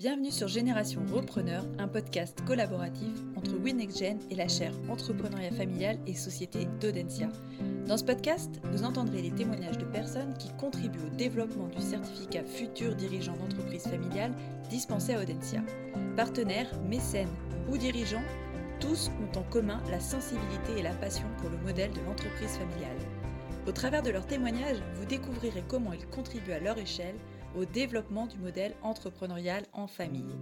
Bienvenue sur Génération Repreneur, un podcast collaboratif entre WinNextGen et la chaire Entrepreneuriat familial et Société d'Audencia. Dans ce podcast, vous entendrez les témoignages de personnes qui contribuent au développement du certificat futur dirigeant d'entreprise familiale dispensé à Audencia. Partenaires, mécènes ou dirigeants, tous ont en commun la sensibilité et la passion pour le modèle de l'entreprise familiale. Au travers de leurs témoignages, vous découvrirez comment ils contribuent à leur échelle au développement du modèle entrepreneurial en famille.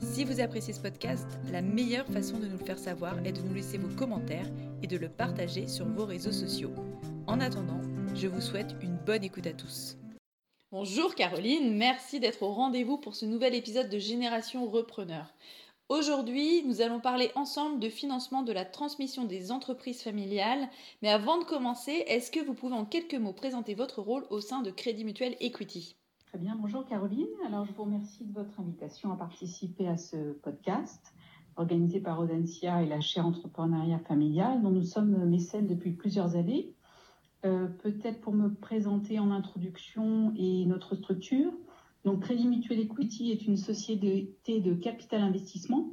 Si vous appréciez ce podcast, la meilleure façon de nous le faire savoir est de nous laisser vos commentaires et de le partager sur vos réseaux sociaux. En attendant, je vous souhaite une bonne écoute à tous. Bonjour Caroline, merci d'être au rendez-vous pour ce nouvel épisode de Génération Repreneur. Aujourd'hui, nous allons parler ensemble de financement de la transmission des entreprises familiales. Mais avant de commencer, est-ce que vous pouvez en quelques mots présenter votre rôle au sein de Crédit Mutuel Equity? Très bien, bonjour Caroline. Alors je vous remercie de votre invitation à participer à ce podcast organisé par Audencia et la chaire entrepreneuriat familial dont nous sommes mécènes depuis plusieurs années. Euh, peut-être pour me présenter en introduction et notre structure. Donc Crédit Mutuel Equity est une société de capital investissement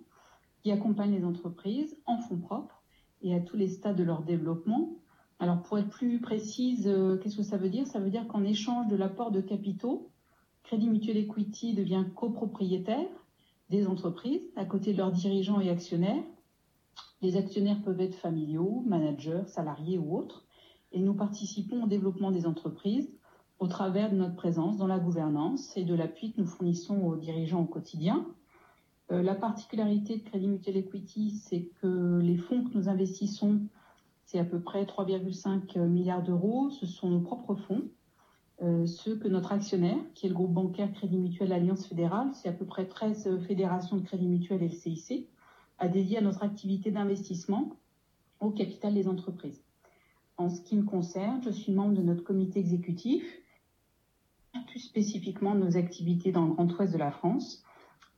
qui accompagne les entreprises en fonds propres et à tous les stades de leur développement. Alors pour être plus précise, euh, qu'est-ce que ça veut dire? Ça veut dire qu'en échange de l'apport de capitaux, Crédit Mutuel Equity devient copropriétaire des entreprises à côté de leurs dirigeants et actionnaires. Les actionnaires peuvent être familiaux, managers, salariés ou autres. Et nous participons au développement des entreprises au travers de notre présence dans la gouvernance et de l'appui que nous fournissons aux dirigeants au quotidien. Euh, la particularité de Crédit Mutuel Equity, c'est que les fonds que nous investissons, c'est à peu près 3,5 milliards d'euros. Ce sont nos propres fonds euh, ceux que notre actionnaire, qui est le groupe bancaire Crédit Mutuel Alliance Fédérale, c'est à peu près 13 fédérations de Crédit Mutuel et le CIC, a dédié à notre activité d'investissement au capital des entreprises. En ce qui me concerne, je suis membre de notre comité exécutif, plus spécifiquement de nos activités dans le Grand Ouest de la France,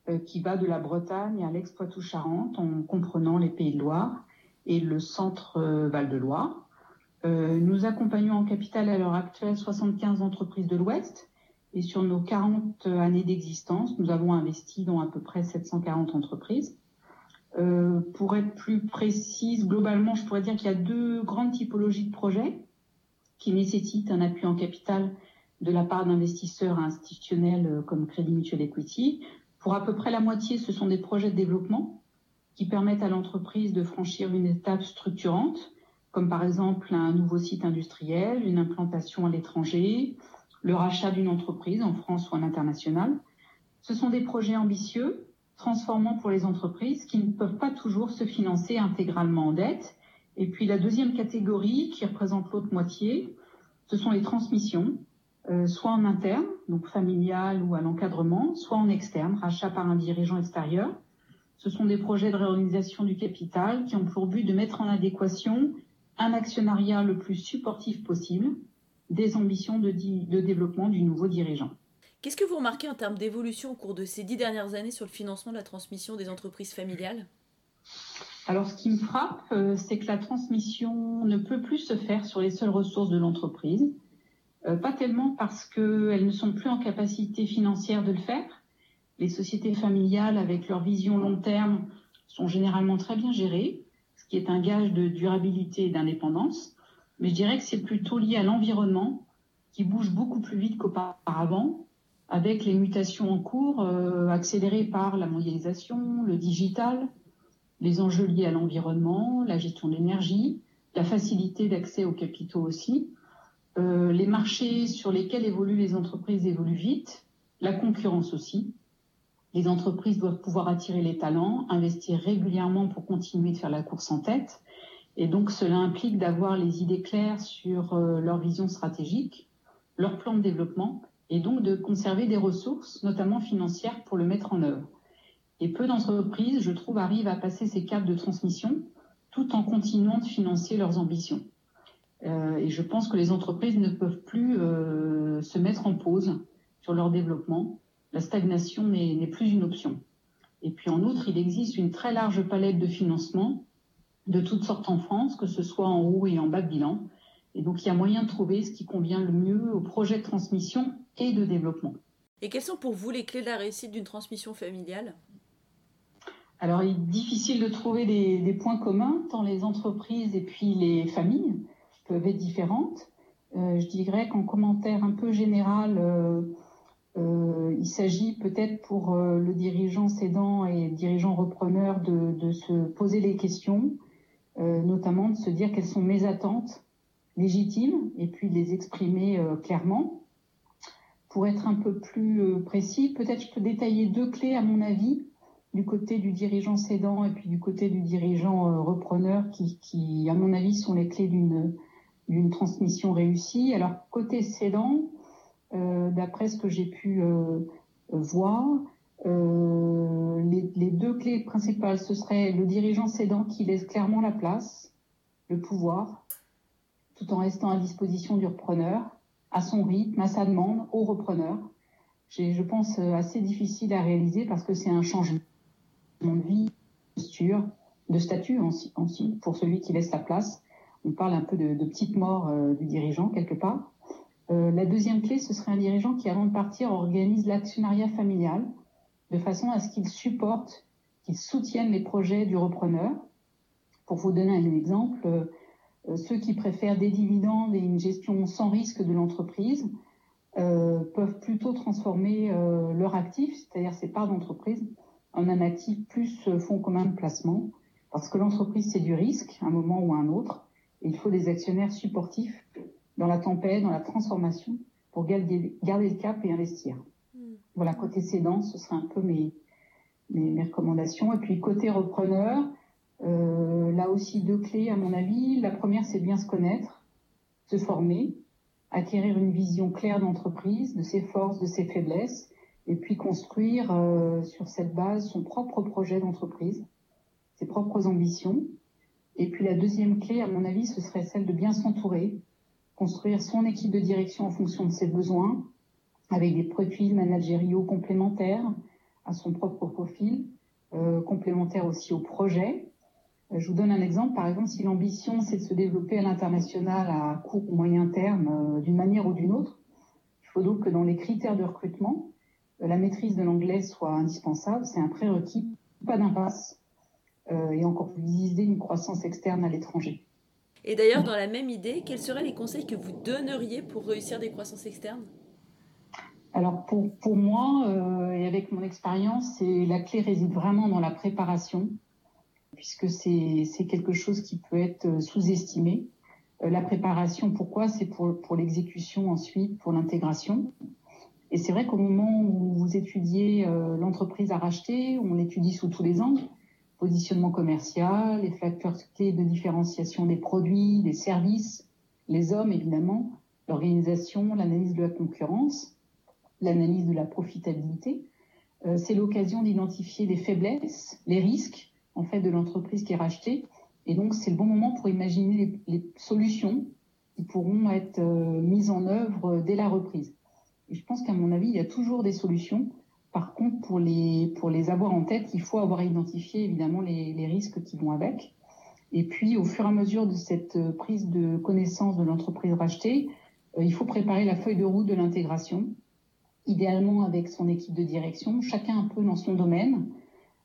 euh, qui va de la Bretagne à l'Ex-Poitou-Charentes, en comprenant les Pays de Loire et le centre euh, Val-de-Loire. Euh, nous accompagnons en capital à l'heure actuelle 75 entreprises de l'Ouest et sur nos 40 années d'existence, nous avons investi dans à peu près 740 entreprises. Euh, pour être plus précise, globalement, je pourrais dire qu'il y a deux grandes typologies de projets qui nécessitent un appui en capital de la part d'investisseurs institutionnels euh, comme Crédit Mutuel Equity. Pour à peu près la moitié, ce sont des projets de développement qui permettent à l'entreprise de franchir une étape structurante comme par exemple un nouveau site industriel, une implantation à l'étranger, le rachat d'une entreprise en France ou à l'international. Ce sont des projets ambitieux, transformants pour les entreprises qui ne peuvent pas toujours se financer intégralement en dette. Et puis la deuxième catégorie qui représente l'autre moitié, ce sont les transmissions, euh, soit en interne, donc familial ou à l'encadrement, soit en externe, rachat par un dirigeant extérieur. Ce sont des projets de réorganisation du capital qui ont pour but de mettre en adéquation un actionnariat le plus supportif possible des ambitions de, de développement du nouveau dirigeant. Qu'est-ce que vous remarquez en termes d'évolution au cours de ces dix dernières années sur le financement de la transmission des entreprises familiales? Alors, ce qui me frappe, euh, c'est que la transmission ne peut plus se faire sur les seules ressources de l'entreprise. Euh, pas tellement parce qu'elles ne sont plus en capacité financière de le faire. Les sociétés familiales, avec leur vision long terme, sont généralement très bien gérées qui est un gage de durabilité et d'indépendance. Mais je dirais que c'est plutôt lié à l'environnement qui bouge beaucoup plus vite qu'auparavant, avec les mutations en cours euh, accélérées par la mondialisation, le digital, les enjeux liés à l'environnement, la gestion de l'énergie, la facilité d'accès aux capitaux aussi. Euh, les marchés sur lesquels évoluent les entreprises évoluent vite, la concurrence aussi. Les entreprises doivent pouvoir attirer les talents, investir régulièrement pour continuer de faire la course en tête. Et donc cela implique d'avoir les idées claires sur euh, leur vision stratégique, leur plan de développement, et donc de conserver des ressources, notamment financières, pour le mettre en œuvre. Et peu d'entreprises, je trouve, arrivent à passer ces caps de transmission tout en continuant de financer leurs ambitions. Euh, et je pense que les entreprises ne peuvent plus euh, se mettre en pause sur leur développement la stagnation n'est plus une option. Et puis en outre, il existe une très large palette de financement de toutes sortes en France, que ce soit en haut et en bas de bilan. Et donc il y a moyen de trouver ce qui convient le mieux au projet de transmission et de développement. Et quelles sont pour vous les clés de la réussite d'une transmission familiale? Alors, il est difficile de trouver des, points communs, tant les entreprises et puis les familles peuvent être différentes. Euh, je dirais qu'en commentaire un peu général, euh, euh, il s'agit peut-être pour le dirigeant cédant et dirigeant repreneur de, se poser les questions, notamment de se dire quelles sont mes attentes légitimes et puis de les exprimer clairement. Pour être un peu plus précis, peut-être je peux détailler deux clés à mon avis du côté du dirigeant cédant et puis du côté du dirigeant repreneur qui, qui, à mon avis, sont les clés d'une transmission réussie. Alors côté cédant, euh, d'après ce que j'ai pu euh, voir, euh, les, deux clés principales, ce serait le dirigeant cédant qui laisse clairement la place, le pouvoir, tout en restant à disposition du repreneur, à son rythme, à sa demande, au repreneur. Je pense, assez difficile à réaliser parce que c'est un changement de vie, de posture, de statut aussi pour celui qui laisse la place on parle un peu de, petite mort euh, du dirigeant quelque part. Euh, la deuxième clé, ce serait un dirigeant qui, avant de partir, organise l'actionnariat familial de façon à ce qu'il supporte, qu'il soutienne les projets du repreneur. Pour vous donner un exemple, euh, ceux qui préfèrent des dividendes et une gestion sans risque de l'entreprise peuvent plutôt transformer leur actif, c'est-à-dire ses parts d'entreprise, en un actif plus fonds commun de placement, parce que l'entreprise, c'est du risque, à un moment ou à un autre, il faut des actionnaires supportifs dans la tempête, dans la transformation, pour garder, le cap et investir. Hmm. Voilà, côté cédant, ce serait un peu mes, mes, recommandations. Et puis côté repreneur, euh, là aussi deux clés à mon avis. La première, c'est bien se connaître, se former, acquérir une vision claire d'entreprise, de ses forces, de ses faiblesses, et puis construire euh, sur cette base son propre projet d'entreprise, ses propres ambitions, et puis la deuxième clé, à mon avis, ce serait celle de bien s'entourer, construire son équipe de direction en fonction de ses besoins, avec des profils managériaux complémentaires à son propre profil, euh, complémentaires aussi au projet. Euh, je vous donne un exemple. Par exemple, si l'ambition, c'est de se développer à l'international à court ou moyen terme, euh, d'une manière ou d'une autre, il faut donc que dans les critères de recrutement, la maîtrise de l'anglais soit indispensable. C'est un prérequis, pas d'impasse et encore plus viser une croissance externe à l'étranger. Et d'ailleurs, dans la même idée, quels seraient les conseils que vous donneriez pour réussir des croissances externes? Alors pour, pour moi, euh, et avec mon expérience, la clé réside vraiment dans la préparation, puisque c'est quelque chose qui peut être euh, sous-estimé. la préparation, pourquoi? C'est pour, pour l'exécution ensuite, pour l'intégration. Et c'est vrai qu'au moment où vous étudiez l'entreprise à racheter, on l'étudie sous tous les angles positionnement commercial, les facteurs clés de différenciation des produits, des services, les hommes évidemment, l'organisation, l'analyse de la concurrence, l'analyse de la profitabilité. Euh, c'est l'occasion d'identifier les faiblesses, les risques en fait de l'entreprise qui est rachetée. Et donc c'est le bon moment pour imaginer les, solutions qui pourront être euh, mises en œuvre dès la reprise. Et je pense qu'à mon avis, il y a toujours des solutions. Par contre, pour les, pour les avoir en tête, il faut avoir identifié évidemment les, les risques qui vont avec. Et puis, au fur et à mesure de cette euh, prise de connaissance de l'entreprise rachetée, euh, il faut préparer la feuille de route de l'intégration, idéalement avec son équipe de direction, chacun un peu dans son domaine,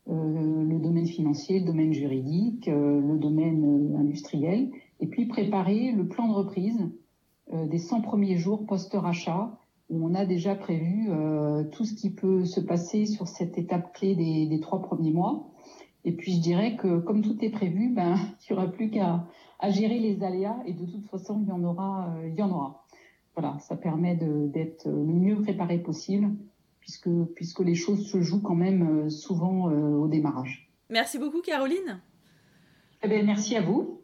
euh, le domaine financier, le domaine juridique, le domaine industriel, et puis préparer le plan de reprise des 100 premiers jours post-rachat où on a déjà prévu euh, tout ce qui peut se passer sur cette étape clé des, trois premiers mois. Et puis je dirais que comme tout est prévu, ben il n'y aura plus qu'à gérer les aléas et de toute façon il y en aura, euh, il y en aura. Voilà, ça permet d'être le mieux préparé possible puisque puisque les choses se jouent quand même euh, souvent au démarrage. Merci beaucoup Caroline. Eh bien, merci à vous.